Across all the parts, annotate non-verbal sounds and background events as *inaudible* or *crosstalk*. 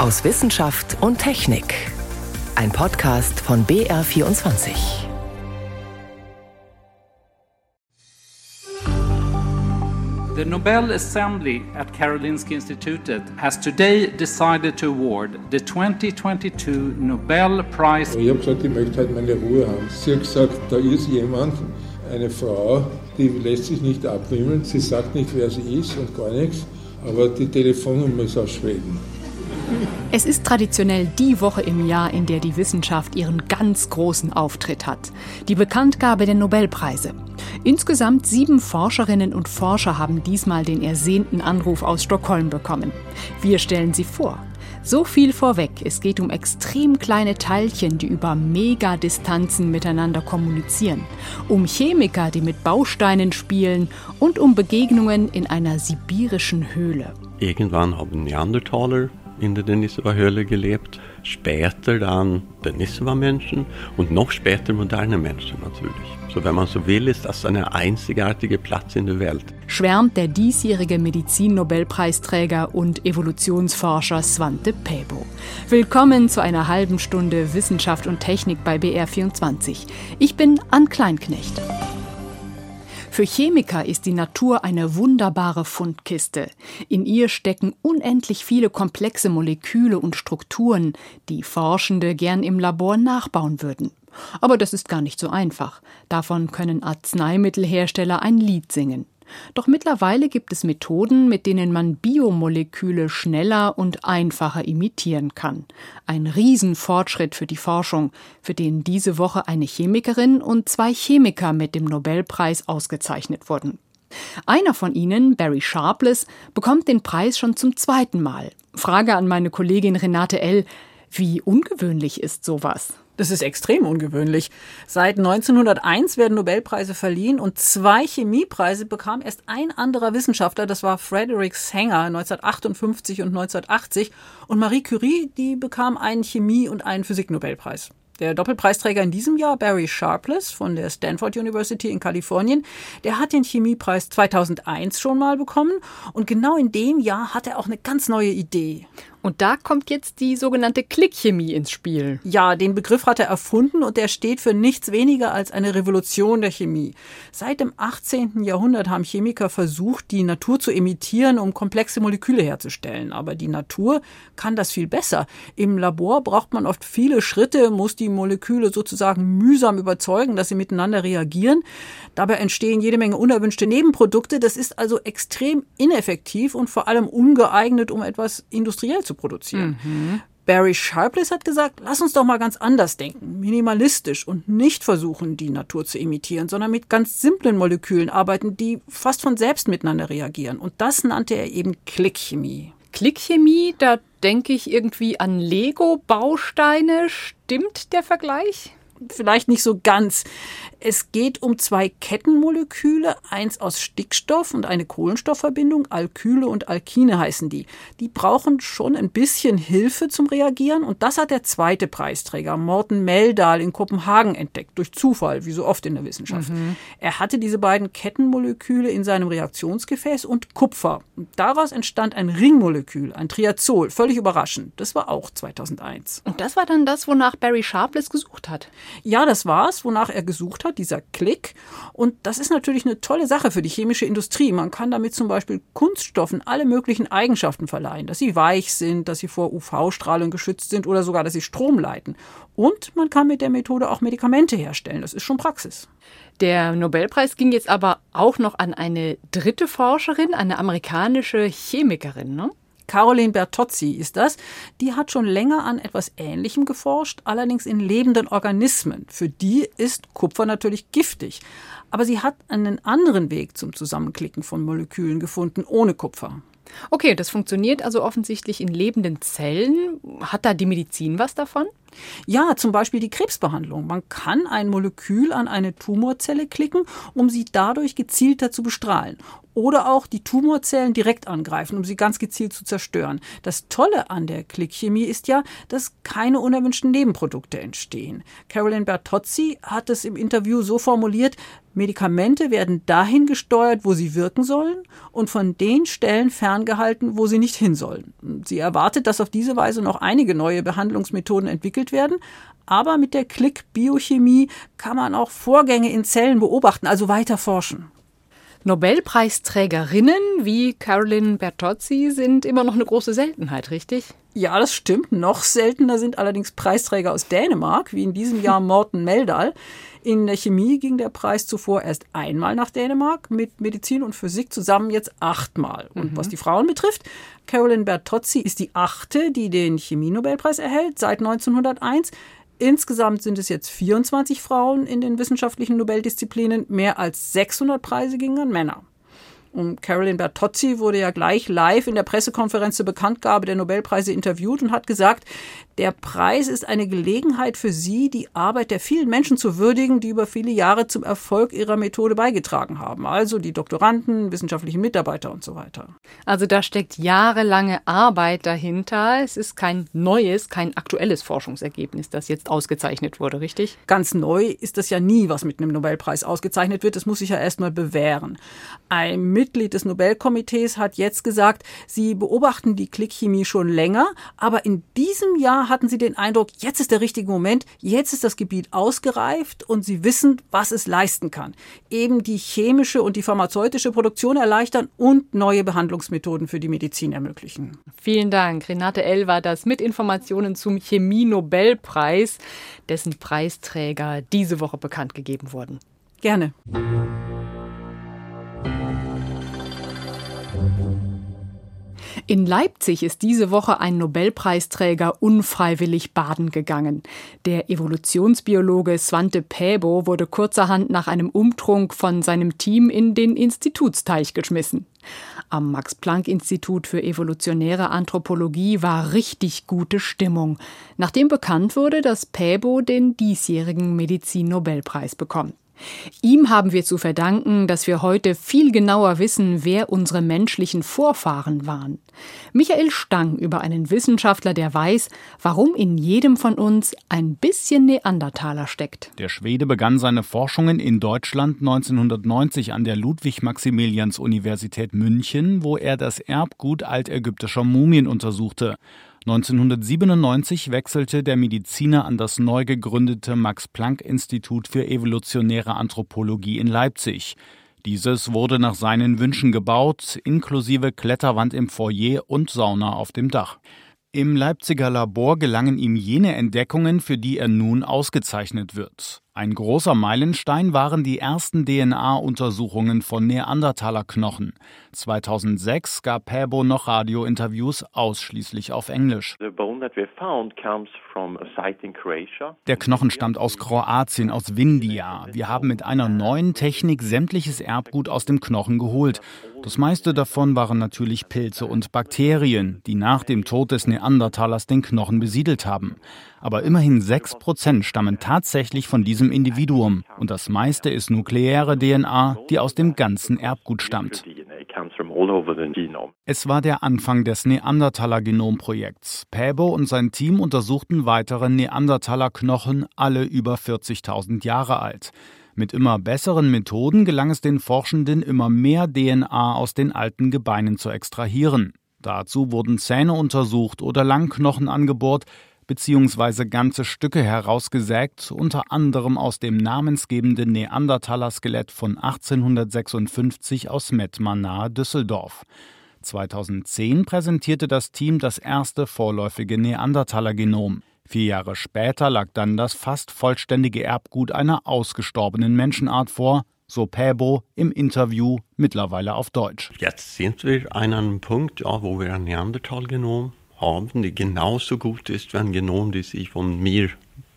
aus Wissenschaft und Technik. Ein Podcast von BR24. The Nobel Assembly at Karolinska Institutet has today decided to award the 2022 Nobel Prize. Ich habe gesagt, ich möchte halt meine Ruhe haben. Sie hat gesagt, da ist jemand, eine Frau, die lässt sich nicht abwimmeln. Sie sagt nicht, wer sie ist und gar nichts. Aber die Telefonnummer ist aus Schweden. Es ist traditionell die Woche im Jahr, in der die Wissenschaft ihren ganz großen Auftritt hat. Die Bekanntgabe der Nobelpreise. Insgesamt sieben Forscherinnen und Forscher haben diesmal den ersehnten Anruf aus Stockholm bekommen. Wir stellen sie vor. So viel vorweg, es geht um extrem kleine Teilchen, die über Megadistanzen miteinander kommunizieren, um Chemiker, die mit Bausteinen spielen und um Begegnungen in einer sibirischen Höhle. Irgendwann haben Neandertaler in der Denisova-Höhle gelebt. Später dann Denisova-Menschen und noch später moderne Menschen natürlich. So wenn man so will, ist das eine einzigartige Platz in der Welt. Schwärmt der diesjährige Medizin-Nobelpreisträger und Evolutionsforscher Svante Pebo. Willkommen zu einer halben Stunde Wissenschaft und Technik bei BR24. Ich bin Ann Kleinknecht. Für Chemiker ist die Natur eine wunderbare Fundkiste. In ihr stecken unendlich viele komplexe Moleküle und Strukturen, die Forschende gern im Labor nachbauen würden. Aber das ist gar nicht so einfach. Davon können Arzneimittelhersteller ein Lied singen. Doch mittlerweile gibt es Methoden, mit denen man Biomoleküle schneller und einfacher imitieren kann. Ein Riesenfortschritt für die Forschung, für den diese Woche eine Chemikerin und zwei Chemiker mit dem Nobelpreis ausgezeichnet wurden. Einer von ihnen, Barry Sharpless, bekommt den Preis schon zum zweiten Mal. Frage an meine Kollegin Renate L. Wie ungewöhnlich ist sowas? Das ist extrem ungewöhnlich. Seit 1901 werden Nobelpreise verliehen und zwei Chemiepreise bekam erst ein anderer Wissenschaftler, das war Frederick Sanger 1958 und 1980 und Marie Curie, die bekam einen Chemie- und einen Physiknobelpreis. Der Doppelpreisträger in diesem Jahr, Barry Sharpless von der Stanford University in Kalifornien, der hat den Chemiepreis 2001 schon mal bekommen und genau in dem Jahr hat er auch eine ganz neue Idee. Und da kommt jetzt die sogenannte Klickchemie ins Spiel. Ja, den Begriff hat er erfunden und der steht für nichts weniger als eine Revolution der Chemie. Seit dem 18. Jahrhundert haben Chemiker versucht, die Natur zu imitieren, um komplexe Moleküle herzustellen. Aber die Natur kann das viel besser. Im Labor braucht man oft viele Schritte, muss die Moleküle sozusagen mühsam überzeugen, dass sie miteinander reagieren. Dabei entstehen jede Menge unerwünschte Nebenprodukte. Das ist also extrem ineffektiv und vor allem ungeeignet, um etwas industriell zu produzieren. Mhm. Barry Sharpless hat gesagt, lass uns doch mal ganz anders denken, minimalistisch und nicht versuchen, die Natur zu imitieren, sondern mit ganz simplen Molekülen arbeiten, die fast von selbst miteinander reagieren. Und das nannte er eben Klickchemie. Klickchemie, da denke ich irgendwie an Lego-Bausteine. Stimmt der Vergleich? Vielleicht nicht so ganz. Es geht um zwei Kettenmoleküle, eins aus Stickstoff und eine Kohlenstoffverbindung, Alkyle und Alkine heißen die. Die brauchen schon ein bisschen Hilfe zum Reagieren und das hat der zweite Preisträger, Morten Meldal in Kopenhagen entdeckt, durch Zufall, wie so oft in der Wissenschaft. Mhm. Er hatte diese beiden Kettenmoleküle in seinem Reaktionsgefäß und Kupfer. Und daraus entstand ein Ringmolekül, ein Triazol, völlig überraschend. Das war auch 2001. Und das war dann das, wonach Barry Sharpless gesucht hat. Ja, das war's, wonach er gesucht hat, dieser Klick. Und das ist natürlich eine tolle Sache für die chemische Industrie. Man kann damit zum Beispiel Kunststoffen alle möglichen Eigenschaften verleihen, dass sie weich sind, dass sie vor UV-Strahlung geschützt sind oder sogar, dass sie Strom leiten. Und man kann mit der Methode auch Medikamente herstellen. Das ist schon Praxis. Der Nobelpreis ging jetzt aber auch noch an eine dritte Forscherin, eine amerikanische Chemikerin, ne? Caroline Bertozzi ist das. Die hat schon länger an etwas Ähnlichem geforscht, allerdings in lebenden Organismen. Für die ist Kupfer natürlich giftig. Aber sie hat einen anderen Weg zum Zusammenklicken von Molekülen gefunden, ohne Kupfer. Okay, das funktioniert also offensichtlich in lebenden Zellen. Hat da die Medizin was davon? Ja, zum Beispiel die Krebsbehandlung. Man kann ein Molekül an eine Tumorzelle klicken, um sie dadurch gezielter zu bestrahlen oder auch die Tumorzellen direkt angreifen, um sie ganz gezielt zu zerstören. Das Tolle an der Klickchemie ist ja, dass keine unerwünschten Nebenprodukte entstehen. Carolyn Bertozzi hat es im Interview so formuliert, Medikamente werden dahin gesteuert, wo sie wirken sollen und von den Stellen ferngehalten, wo sie nicht hin sollen. Sie erwartet, dass auf diese Weise noch einige neue Behandlungsmethoden entwickelt werden, aber mit der Klick-Biochemie kann man auch Vorgänge in Zellen beobachten, also weiter forschen. Nobelpreisträgerinnen wie Carolyn Bertozzi sind immer noch eine große Seltenheit, richtig? Ja, das stimmt. Noch seltener sind allerdings Preisträger aus Dänemark, wie in diesem Jahr *laughs* Morten Meldal. In der Chemie ging der Preis zuvor erst einmal nach Dänemark, mit Medizin und Physik zusammen jetzt achtmal. Und mhm. was die Frauen betrifft, Carolyn Bertozzi ist die achte, die den Chemie-Nobelpreis erhält seit 1901. Insgesamt sind es jetzt 24 Frauen in den wissenschaftlichen Nobeldisziplinen. Mehr als 600 Preise gingen an Männer. Und Carolyn Bertozzi wurde ja gleich live in der Pressekonferenz zur Bekanntgabe der Nobelpreise interviewt und hat gesagt, der Preis ist eine Gelegenheit für sie, die Arbeit der vielen Menschen zu würdigen, die über viele Jahre zum Erfolg ihrer Methode beigetragen haben. Also die Doktoranden, wissenschaftlichen Mitarbeiter und so weiter. Also da steckt jahrelange Arbeit dahinter. Es ist kein neues, kein aktuelles Forschungsergebnis, das jetzt ausgezeichnet wurde, richtig? Ganz neu ist das ja nie, was mit einem Nobelpreis ausgezeichnet wird. Das muss sich ja erstmal bewähren. Ein Mitglied des Nobelkomitees hat jetzt gesagt, sie beobachten die Klickchemie schon länger, aber in diesem Jahr hatten sie den Eindruck, jetzt ist der richtige Moment, jetzt ist das Gebiet ausgereift und sie wissen, was es leisten kann. Eben die chemische und die pharmazeutische Produktion erleichtern und neue Behandlungsmethoden für die Medizin ermöglichen. Vielen Dank. Renate L. war das mit Informationen zum Chemie-Nobelpreis, dessen Preisträger diese Woche bekannt gegeben wurden. Gerne. In Leipzig ist diese Woche ein Nobelpreisträger unfreiwillig baden gegangen. Der Evolutionsbiologe Svante Pääbo wurde kurzerhand nach einem Umtrunk von seinem Team in den Institutsteich geschmissen. Am Max-Planck-Institut für evolutionäre Anthropologie war richtig gute Stimmung, nachdem bekannt wurde, dass Pääbo den diesjährigen Medizin-Nobelpreis bekommt. Ihm haben wir zu verdanken, dass wir heute viel genauer wissen, wer unsere menschlichen Vorfahren waren. Michael Stang über einen Wissenschaftler, der weiß, warum in jedem von uns ein bisschen Neandertaler steckt. Der Schwede begann seine Forschungen in Deutschland 1990 an der Ludwig-Maximilians-Universität München, wo er das Erbgut altägyptischer Mumien untersuchte. 1997 wechselte der Mediziner an das neu gegründete Max-Planck-Institut für evolutionäre Anthropologie in Leipzig. Dieses wurde nach seinen Wünschen gebaut, inklusive Kletterwand im Foyer und Sauna auf dem Dach. Im Leipziger Labor gelangen ihm jene Entdeckungen, für die er nun ausgezeichnet wird. Ein großer Meilenstein waren die ersten DNA-Untersuchungen von Neandertaler-Knochen. 2006 gab Päbo noch Radiointerviews ausschließlich auf Englisch. Der Knochen stammt aus Kroatien, aus Vindia. Wir haben mit einer neuen Technik sämtliches Erbgut aus dem Knochen geholt. Das meiste davon waren natürlich Pilze und Bakterien, die nach dem Tod des Neandertalers den Knochen besiedelt haben. Aber immerhin 6% stammen tatsächlich von diesem Individuum und das meiste ist nukleäre DNA, die aus dem ganzen Erbgut stammt. Es war der Anfang des Neandertaler-Genomprojekts. Päbo und sein Team untersuchten weitere Neandertaler-Knochen, alle über 40.000 Jahre alt. Mit immer besseren Methoden gelang es den Forschenden, immer mehr DNA aus den alten Gebeinen zu extrahieren. Dazu wurden Zähne untersucht oder Langknochen angebohrt, beziehungsweise ganze Stücke herausgesägt, unter anderem aus dem namensgebenden Neandertaler-Skelett von 1856 aus Mettmann nahe Düsseldorf. 2010 präsentierte das Team das erste vorläufige Neandertaler-Genom. Vier Jahre später lag dann das fast vollständige Erbgut einer ausgestorbenen Menschenart vor, so Päbo im Interview mittlerweile auf Deutsch. Jetzt sind wir an einem Punkt, ja, wo wir ein Neandertal-Genom haben, die genauso gut ist wie ein Genom, das sich von mir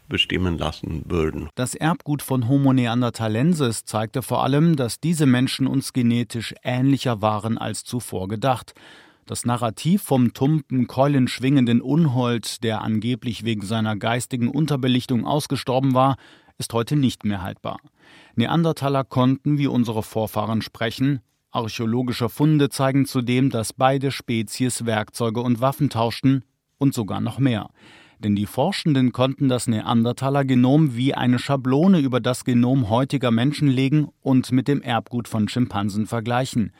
bestimmen lassen würden. Das Erbgut von Homo neanderthalensis zeigte vor allem, dass diese Menschen uns genetisch ähnlicher waren als zuvor gedacht. Das Narrativ vom tumpen, keulenschwingenden Unhold, der angeblich wegen seiner geistigen Unterbelichtung ausgestorben war, ist heute nicht mehr haltbar. Neandertaler konnten wie unsere Vorfahren sprechen, archäologische Funde zeigen zudem, dass beide Spezies Werkzeuge und Waffen tauschten und sogar noch mehr. Denn die Forschenden konnten das Neandertaler-Genom wie eine Schablone über das Genom heutiger Menschen legen und mit dem Erbgut von Schimpansen vergleichen.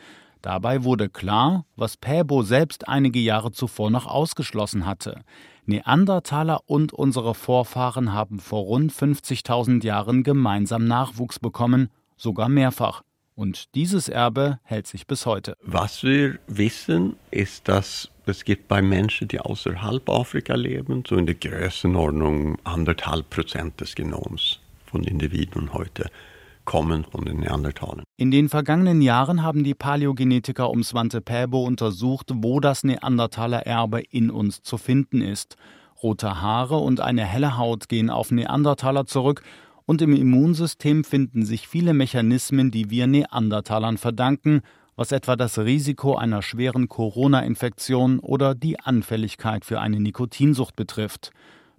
Dabei wurde klar, was Päbo selbst einige Jahre zuvor noch ausgeschlossen hatte. Neandertaler und unsere Vorfahren haben vor rund 50.000 Jahren gemeinsam Nachwuchs bekommen, sogar mehrfach. Und dieses Erbe hält sich bis heute. Was wir wissen, ist, dass es gibt bei Menschen, die außerhalb Afrika leben, so in der Größenordnung anderthalb Prozent des Genoms von Individuen heute kommen von den Neandertalern. In den vergangenen Jahren haben die Paläogenetiker um Svante Pääbo untersucht, wo das Neandertaler-Erbe in uns zu finden ist. Rote Haare und eine helle Haut gehen auf Neandertaler zurück und im Immunsystem finden sich viele Mechanismen, die wir Neandertalern verdanken, was etwa das Risiko einer schweren Corona-Infektion oder die Anfälligkeit für eine Nikotinsucht betrifft.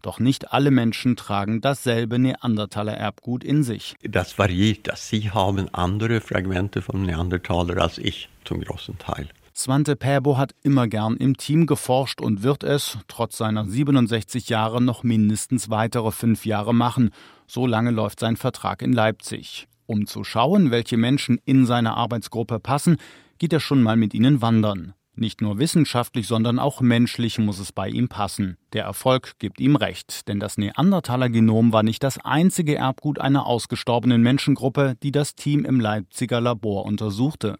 Doch nicht alle Menschen tragen dasselbe Neandertaler-Erbgut in sich. Das variiert. Sie haben andere Fragmente vom Neandertaler als ich, zum großen Teil. Svante Pääbo hat immer gern im Team geforscht und wird es, trotz seiner 67 Jahre, noch mindestens weitere fünf Jahre machen. So lange läuft sein Vertrag in Leipzig. Um zu schauen, welche Menschen in seine Arbeitsgruppe passen, geht er schon mal mit ihnen wandern. Nicht nur wissenschaftlich, sondern auch menschlich muss es bei ihm passen. Der Erfolg gibt ihm recht, denn das Neandertaler-Genom war nicht das einzige Erbgut einer ausgestorbenen Menschengruppe, die das Team im Leipziger Labor untersuchte.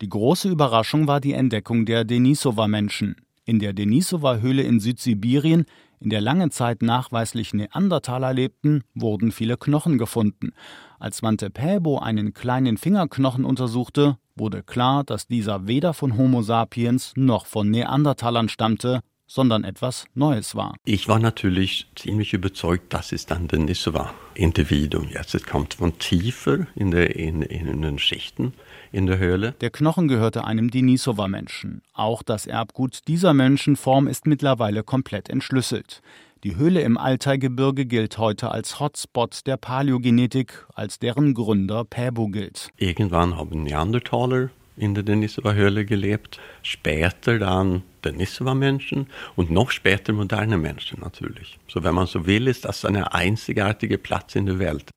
Die große Überraschung war die Entdeckung der Denisova-Menschen. In der Denisova-Höhle in Südsibirien, in der lange Zeit nachweislich Neandertaler lebten, wurden viele Knochen gefunden. Als Svante Pääbo einen kleinen Fingerknochen untersuchte, wurde klar, dass dieser weder von Homo sapiens noch von Neandertalern stammte, sondern etwas Neues war. Ich war natürlich ziemlich überzeugt, dass es dann der Nisova-Individuum jetzt es kommt von tiefer in, der, in, in den Schichten in der Höhle. Der Knochen gehörte einem Denisova-Menschen. Auch das Erbgut dieser Menschenform ist mittlerweile komplett entschlüsselt. Die Höhle im Altaigebirge gilt heute als Hotspot der Paläogenetik, als deren Gründer Päbo gilt. Irgendwann haben Neandertaler in der Denisova-Höhle gelebt, später dann Denisova-Menschen und noch später moderne Menschen natürlich. So wenn man so will, ist das ein einzigartiger Platz in der Welt.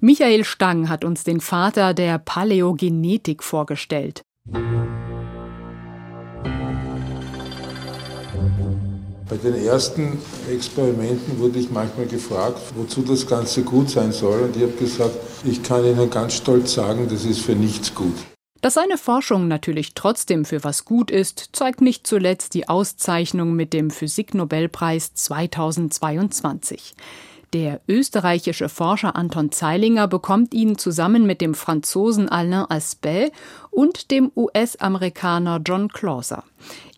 Michael Stang hat uns den Vater der Paläogenetik vorgestellt. Bei den ersten Experimenten wurde ich manchmal gefragt, wozu das Ganze gut sein soll. Und ich habe gesagt, ich kann Ihnen ganz stolz sagen, das ist für nichts gut. Dass seine Forschung natürlich trotzdem für was gut ist, zeigt nicht zuletzt die Auszeichnung mit dem Physiknobelpreis 2022. Der österreichische Forscher Anton Zeilinger bekommt ihn zusammen mit dem Franzosen Alain Aspect und dem US-Amerikaner John Clauser.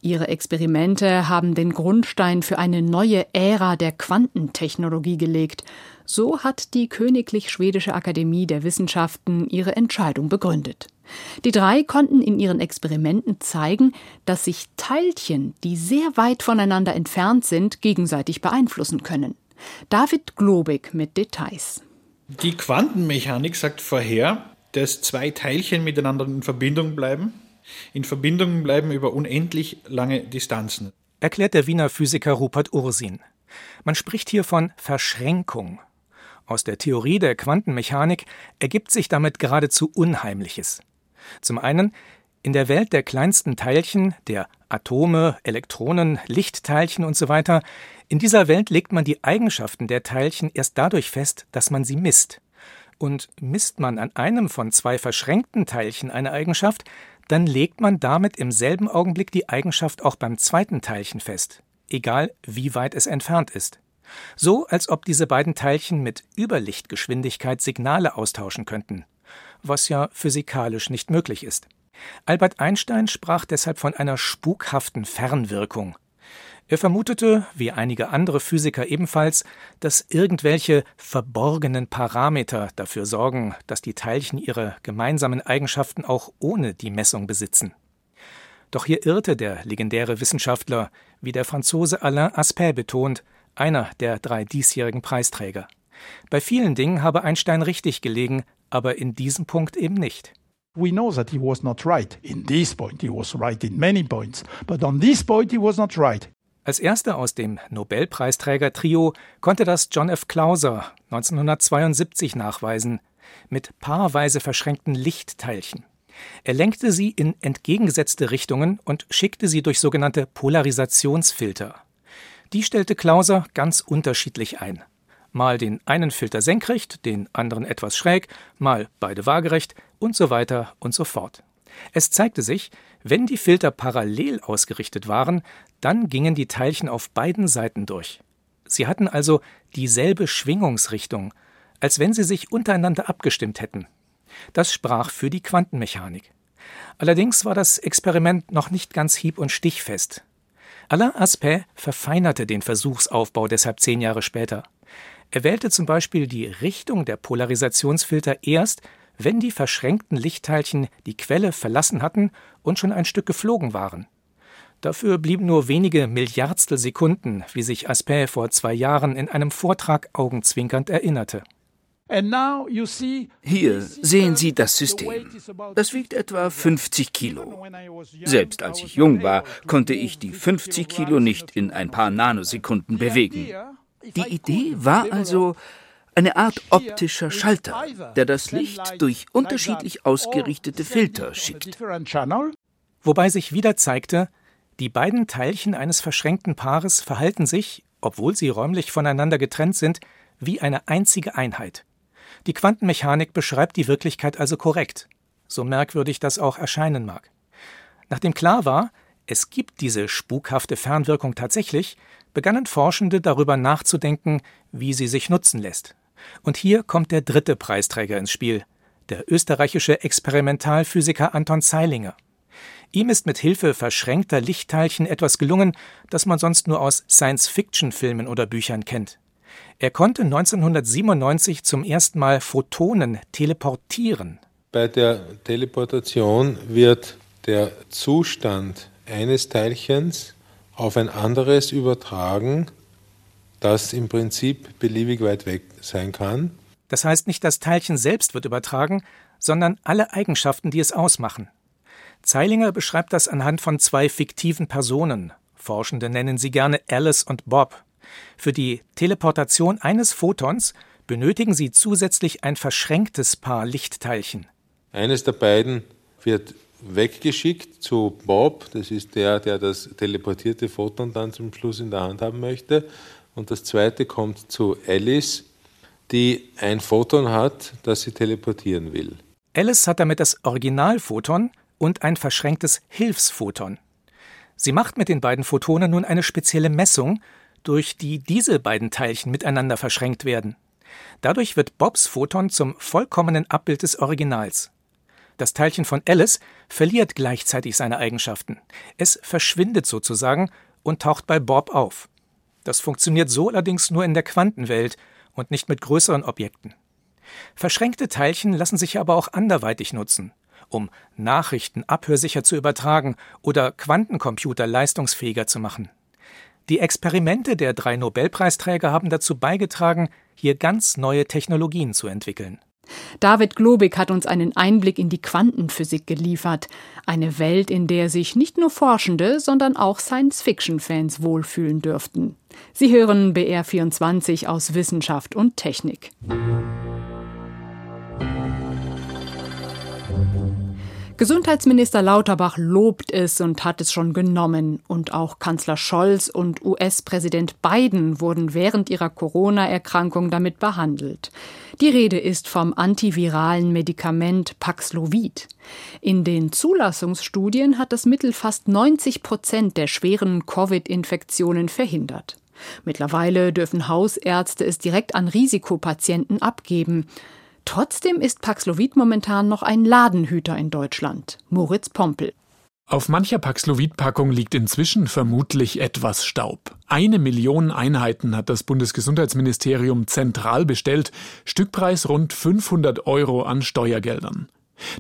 Ihre Experimente haben den Grundstein für eine neue Ära der Quantentechnologie gelegt. So hat die Königlich Schwedische Akademie der Wissenschaften ihre Entscheidung begründet. Die drei konnten in ihren Experimenten zeigen, dass sich Teilchen, die sehr weit voneinander entfernt sind, gegenseitig beeinflussen können. David Globig mit Details. Die Quantenmechanik sagt vorher, dass zwei Teilchen miteinander in Verbindung bleiben, in Verbindung bleiben über unendlich lange Distanzen. Erklärt der Wiener Physiker Rupert Ursin. Man spricht hier von Verschränkung. Aus der Theorie der Quantenmechanik ergibt sich damit geradezu Unheimliches. Zum einen, in der Welt der kleinsten Teilchen, der Atome, Elektronen, Lichtteilchen usw., so in dieser Welt legt man die Eigenschaften der Teilchen erst dadurch fest, dass man sie misst. Und misst man an einem von zwei verschränkten Teilchen eine Eigenschaft, dann legt man damit im selben Augenblick die Eigenschaft auch beim zweiten Teilchen fest, egal wie weit es entfernt ist. So als ob diese beiden Teilchen mit Überlichtgeschwindigkeit Signale austauschen könnten, was ja physikalisch nicht möglich ist. Albert Einstein sprach deshalb von einer spukhaften Fernwirkung. Er vermutete, wie einige andere Physiker ebenfalls, dass irgendwelche verborgenen Parameter dafür sorgen, dass die Teilchen ihre gemeinsamen Eigenschaften auch ohne die Messung besitzen. Doch hier irrte der legendäre Wissenschaftler, wie der Franzose Alain Aspect betont, einer der drei diesjährigen Preisträger. Bei vielen Dingen habe Einstein richtig gelegen, aber in diesem Punkt eben nicht. We know that he was not right. In this point he was right in many points, but on this point he was not right. Als erster aus dem Nobelpreisträger-Trio konnte das John F. Clauser 1972 nachweisen, mit paarweise verschränkten Lichtteilchen. Er lenkte sie in entgegengesetzte Richtungen und schickte sie durch sogenannte Polarisationsfilter. Die stellte Clauser ganz unterschiedlich ein. Mal den einen Filter senkrecht, den anderen etwas schräg, mal beide waagerecht und so weiter und so fort. Es zeigte sich, wenn die Filter parallel ausgerichtet waren, dann gingen die Teilchen auf beiden Seiten durch. Sie hatten also dieselbe Schwingungsrichtung, als wenn sie sich untereinander abgestimmt hätten. Das sprach für die Quantenmechanik. Allerdings war das Experiment noch nicht ganz hieb- und stichfest. Alain Aspect verfeinerte den Versuchsaufbau deshalb zehn Jahre später. Er wählte zum Beispiel die Richtung der Polarisationsfilter erst, wenn die verschränkten Lichtteilchen die Quelle verlassen hatten und schon ein Stück geflogen waren. Dafür blieben nur wenige Milliardstel Sekunden, wie sich Aspect vor zwei Jahren in einem Vortrag augenzwinkernd erinnerte. Hier sehen Sie das System. Das wiegt etwa 50 Kilo. Selbst als ich jung war, konnte ich die 50 Kilo nicht in ein paar Nanosekunden bewegen. Die Idee war also eine Art optischer Schalter, der das Licht durch unterschiedlich ausgerichtete Filter schickt. Wobei sich wieder zeigte, die beiden Teilchen eines verschränkten Paares verhalten sich, obwohl sie räumlich voneinander getrennt sind, wie eine einzige Einheit. Die Quantenmechanik beschreibt die Wirklichkeit also korrekt, so merkwürdig das auch erscheinen mag. Nachdem klar war, es gibt diese spukhafte Fernwirkung tatsächlich, begannen Forschende darüber nachzudenken, wie sie sich nutzen lässt. Und hier kommt der dritte Preisträger ins Spiel, der österreichische Experimentalphysiker Anton Zeilinger. Ihm ist mit Hilfe verschränkter Lichtteilchen etwas gelungen, das man sonst nur aus Science-Fiction-Filmen oder Büchern kennt. Er konnte 1997 zum ersten Mal Photonen teleportieren. Bei der Teleportation wird der Zustand eines Teilchens auf ein anderes übertragen, das im Prinzip beliebig weit weg sein kann. Das heißt, nicht das Teilchen selbst wird übertragen, sondern alle Eigenschaften, die es ausmachen. Zeilinger beschreibt das anhand von zwei fiktiven Personen. Forschende nennen sie gerne Alice und Bob. Für die Teleportation eines Photons benötigen sie zusätzlich ein verschränktes Paar Lichtteilchen. Eines der beiden wird weggeschickt zu Bob, das ist der, der das teleportierte Photon dann zum Schluss in der Hand haben möchte. Und das zweite kommt zu Alice, die ein Photon hat, das sie teleportieren will. Alice hat damit das Originalphoton und ein verschränktes Hilfsphoton. Sie macht mit den beiden Photonen nun eine spezielle Messung, durch die diese beiden Teilchen miteinander verschränkt werden. Dadurch wird Bobs Photon zum vollkommenen Abbild des Originals. Das Teilchen von Alice verliert gleichzeitig seine Eigenschaften. Es verschwindet sozusagen und taucht bei Bob auf. Das funktioniert so allerdings nur in der Quantenwelt und nicht mit größeren Objekten. Verschränkte Teilchen lassen sich aber auch anderweitig nutzen, um Nachrichten abhörsicher zu übertragen oder Quantencomputer leistungsfähiger zu machen. Die Experimente der drei Nobelpreisträger haben dazu beigetragen, hier ganz neue Technologien zu entwickeln. David Globig hat uns einen Einblick in die Quantenphysik geliefert. Eine Welt, in der sich nicht nur Forschende, sondern auch Science-Fiction-Fans wohlfühlen dürften. Sie hören BR24 aus Wissenschaft und Technik. Gesundheitsminister Lauterbach lobt es und hat es schon genommen. Und auch Kanzler Scholz und US-Präsident Biden wurden während ihrer Corona-Erkrankung damit behandelt. Die Rede ist vom antiviralen Medikament Paxlovid. In den Zulassungsstudien hat das Mittel fast 90 Prozent der schweren Covid-Infektionen verhindert. Mittlerweile dürfen Hausärzte es direkt an Risikopatienten abgeben. Trotzdem ist Paxlovid momentan noch ein Ladenhüter in Deutschland. Moritz Pompel. Auf mancher Paxlovid-Packung liegt inzwischen vermutlich etwas Staub. Eine Million Einheiten hat das Bundesgesundheitsministerium zentral bestellt, Stückpreis rund 500 Euro an Steuergeldern.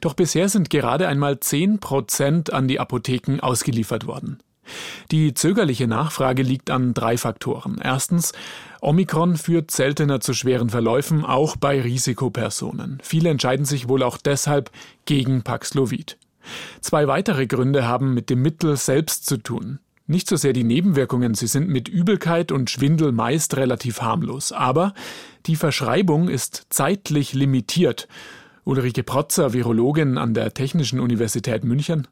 Doch bisher sind gerade einmal 10 Prozent an die Apotheken ausgeliefert worden. Die zögerliche Nachfrage liegt an drei Faktoren. Erstens, Omikron führt seltener zu schweren Verläufen, auch bei Risikopersonen. Viele entscheiden sich wohl auch deshalb gegen Paxlovid. Zwei weitere Gründe haben mit dem Mittel selbst zu tun. Nicht so sehr die Nebenwirkungen, sie sind mit Übelkeit und Schwindel meist relativ harmlos, aber die Verschreibung ist zeitlich limitiert. Ulrike Protzer, Virologin an der Technischen Universität München.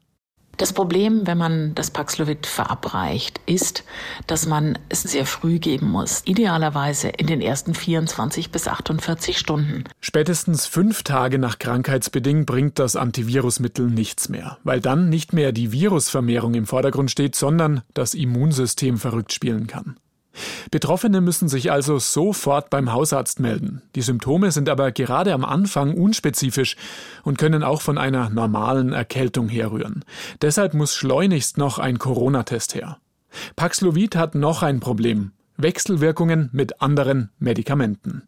Das Problem, wenn man das Paxlovid verabreicht, ist, dass man es sehr früh geben muss. Idealerweise in den ersten 24 bis 48 Stunden. Spätestens fünf Tage nach Krankheitsbeding bringt das Antivirusmittel nichts mehr, weil dann nicht mehr die Virusvermehrung im Vordergrund steht, sondern das Immunsystem verrückt spielen kann. Betroffene müssen sich also sofort beim Hausarzt melden. Die Symptome sind aber gerade am Anfang unspezifisch und können auch von einer normalen Erkältung herrühren. Deshalb muss schleunigst noch ein Corona-Test her. Paxlovid hat noch ein Problem. Wechselwirkungen mit anderen Medikamenten.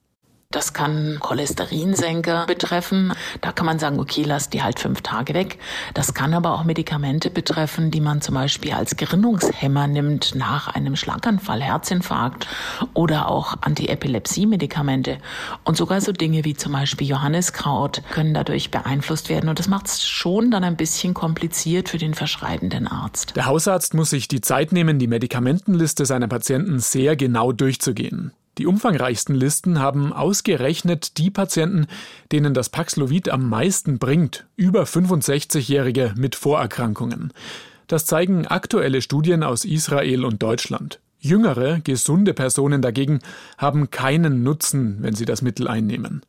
Das kann Cholesterinsenker betreffen. Da kann man sagen, okay, lass die halt fünf Tage weg. Das kann aber auch Medikamente betreffen, die man zum Beispiel als Gerinnungshemmer nimmt nach einem Schlaganfall, Herzinfarkt oder auch Antiepilepsie-Medikamente. Und sogar so Dinge wie zum Beispiel Johanniskraut können dadurch beeinflusst werden. Und das macht es schon dann ein bisschen kompliziert für den verschreibenden Arzt. Der Hausarzt muss sich die Zeit nehmen, die Medikamentenliste seiner Patienten sehr genau durchzugehen. Die umfangreichsten Listen haben ausgerechnet die Patienten, denen das Paxlovid am meisten bringt, über 65-Jährige mit Vorerkrankungen. Das zeigen aktuelle Studien aus Israel und Deutschland. Jüngere, gesunde Personen dagegen haben keinen Nutzen, wenn sie das Mittel einnehmen.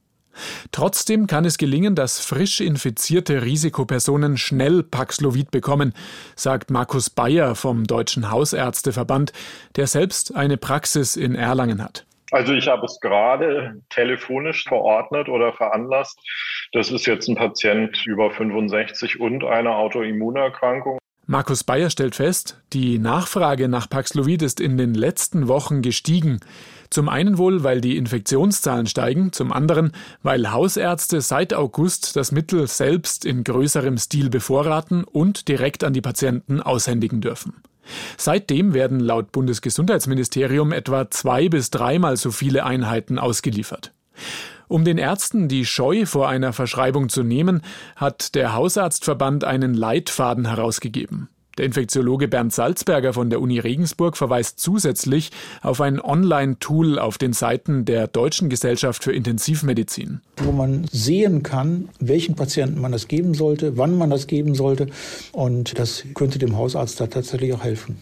Trotzdem kann es gelingen, dass frisch infizierte Risikopersonen schnell Paxlovid bekommen, sagt Markus Bayer vom Deutschen Hausärzteverband, der selbst eine Praxis in Erlangen hat. Also ich habe es gerade telefonisch verordnet oder veranlasst. Das ist jetzt ein Patient über 65 und eine Autoimmunerkrankung. Markus Bayer stellt fest, die Nachfrage nach Paxlovid ist in den letzten Wochen gestiegen. Zum einen wohl, weil die Infektionszahlen steigen, zum anderen, weil Hausärzte seit August das Mittel selbst in größerem Stil bevorraten und direkt an die Patienten aushändigen dürfen. Seitdem werden laut Bundesgesundheitsministerium etwa zwei bis dreimal so viele Einheiten ausgeliefert. Um den Ärzten die Scheu vor einer Verschreibung zu nehmen, hat der Hausarztverband einen Leitfaden herausgegeben. Der Infektiologe Bernd Salzberger von der Uni Regensburg verweist zusätzlich auf ein Online-Tool auf den Seiten der Deutschen Gesellschaft für Intensivmedizin. Wo man sehen kann, welchen Patienten man das geben sollte, wann man das geben sollte. Und das könnte dem Hausarzt da tatsächlich auch helfen.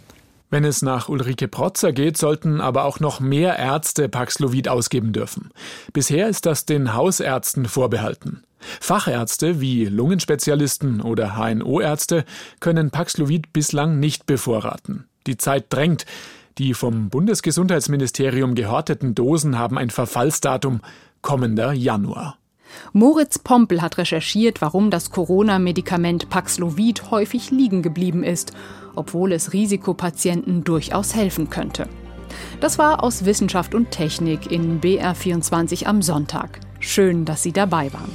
Wenn es nach Ulrike Protzer geht, sollten aber auch noch mehr Ärzte Paxlovid ausgeben dürfen. Bisher ist das den Hausärzten vorbehalten. Fachärzte wie Lungenspezialisten oder HNO-Ärzte können Paxlovid bislang nicht bevorraten. Die Zeit drängt. Die vom Bundesgesundheitsministerium gehorteten Dosen haben ein Verfallsdatum kommender Januar. Moritz Pompel hat recherchiert, warum das Corona-Medikament Paxlovid häufig liegen geblieben ist, obwohl es Risikopatienten durchaus helfen könnte. Das war aus Wissenschaft und Technik in BR24 am Sonntag. Schön, dass Sie dabei waren.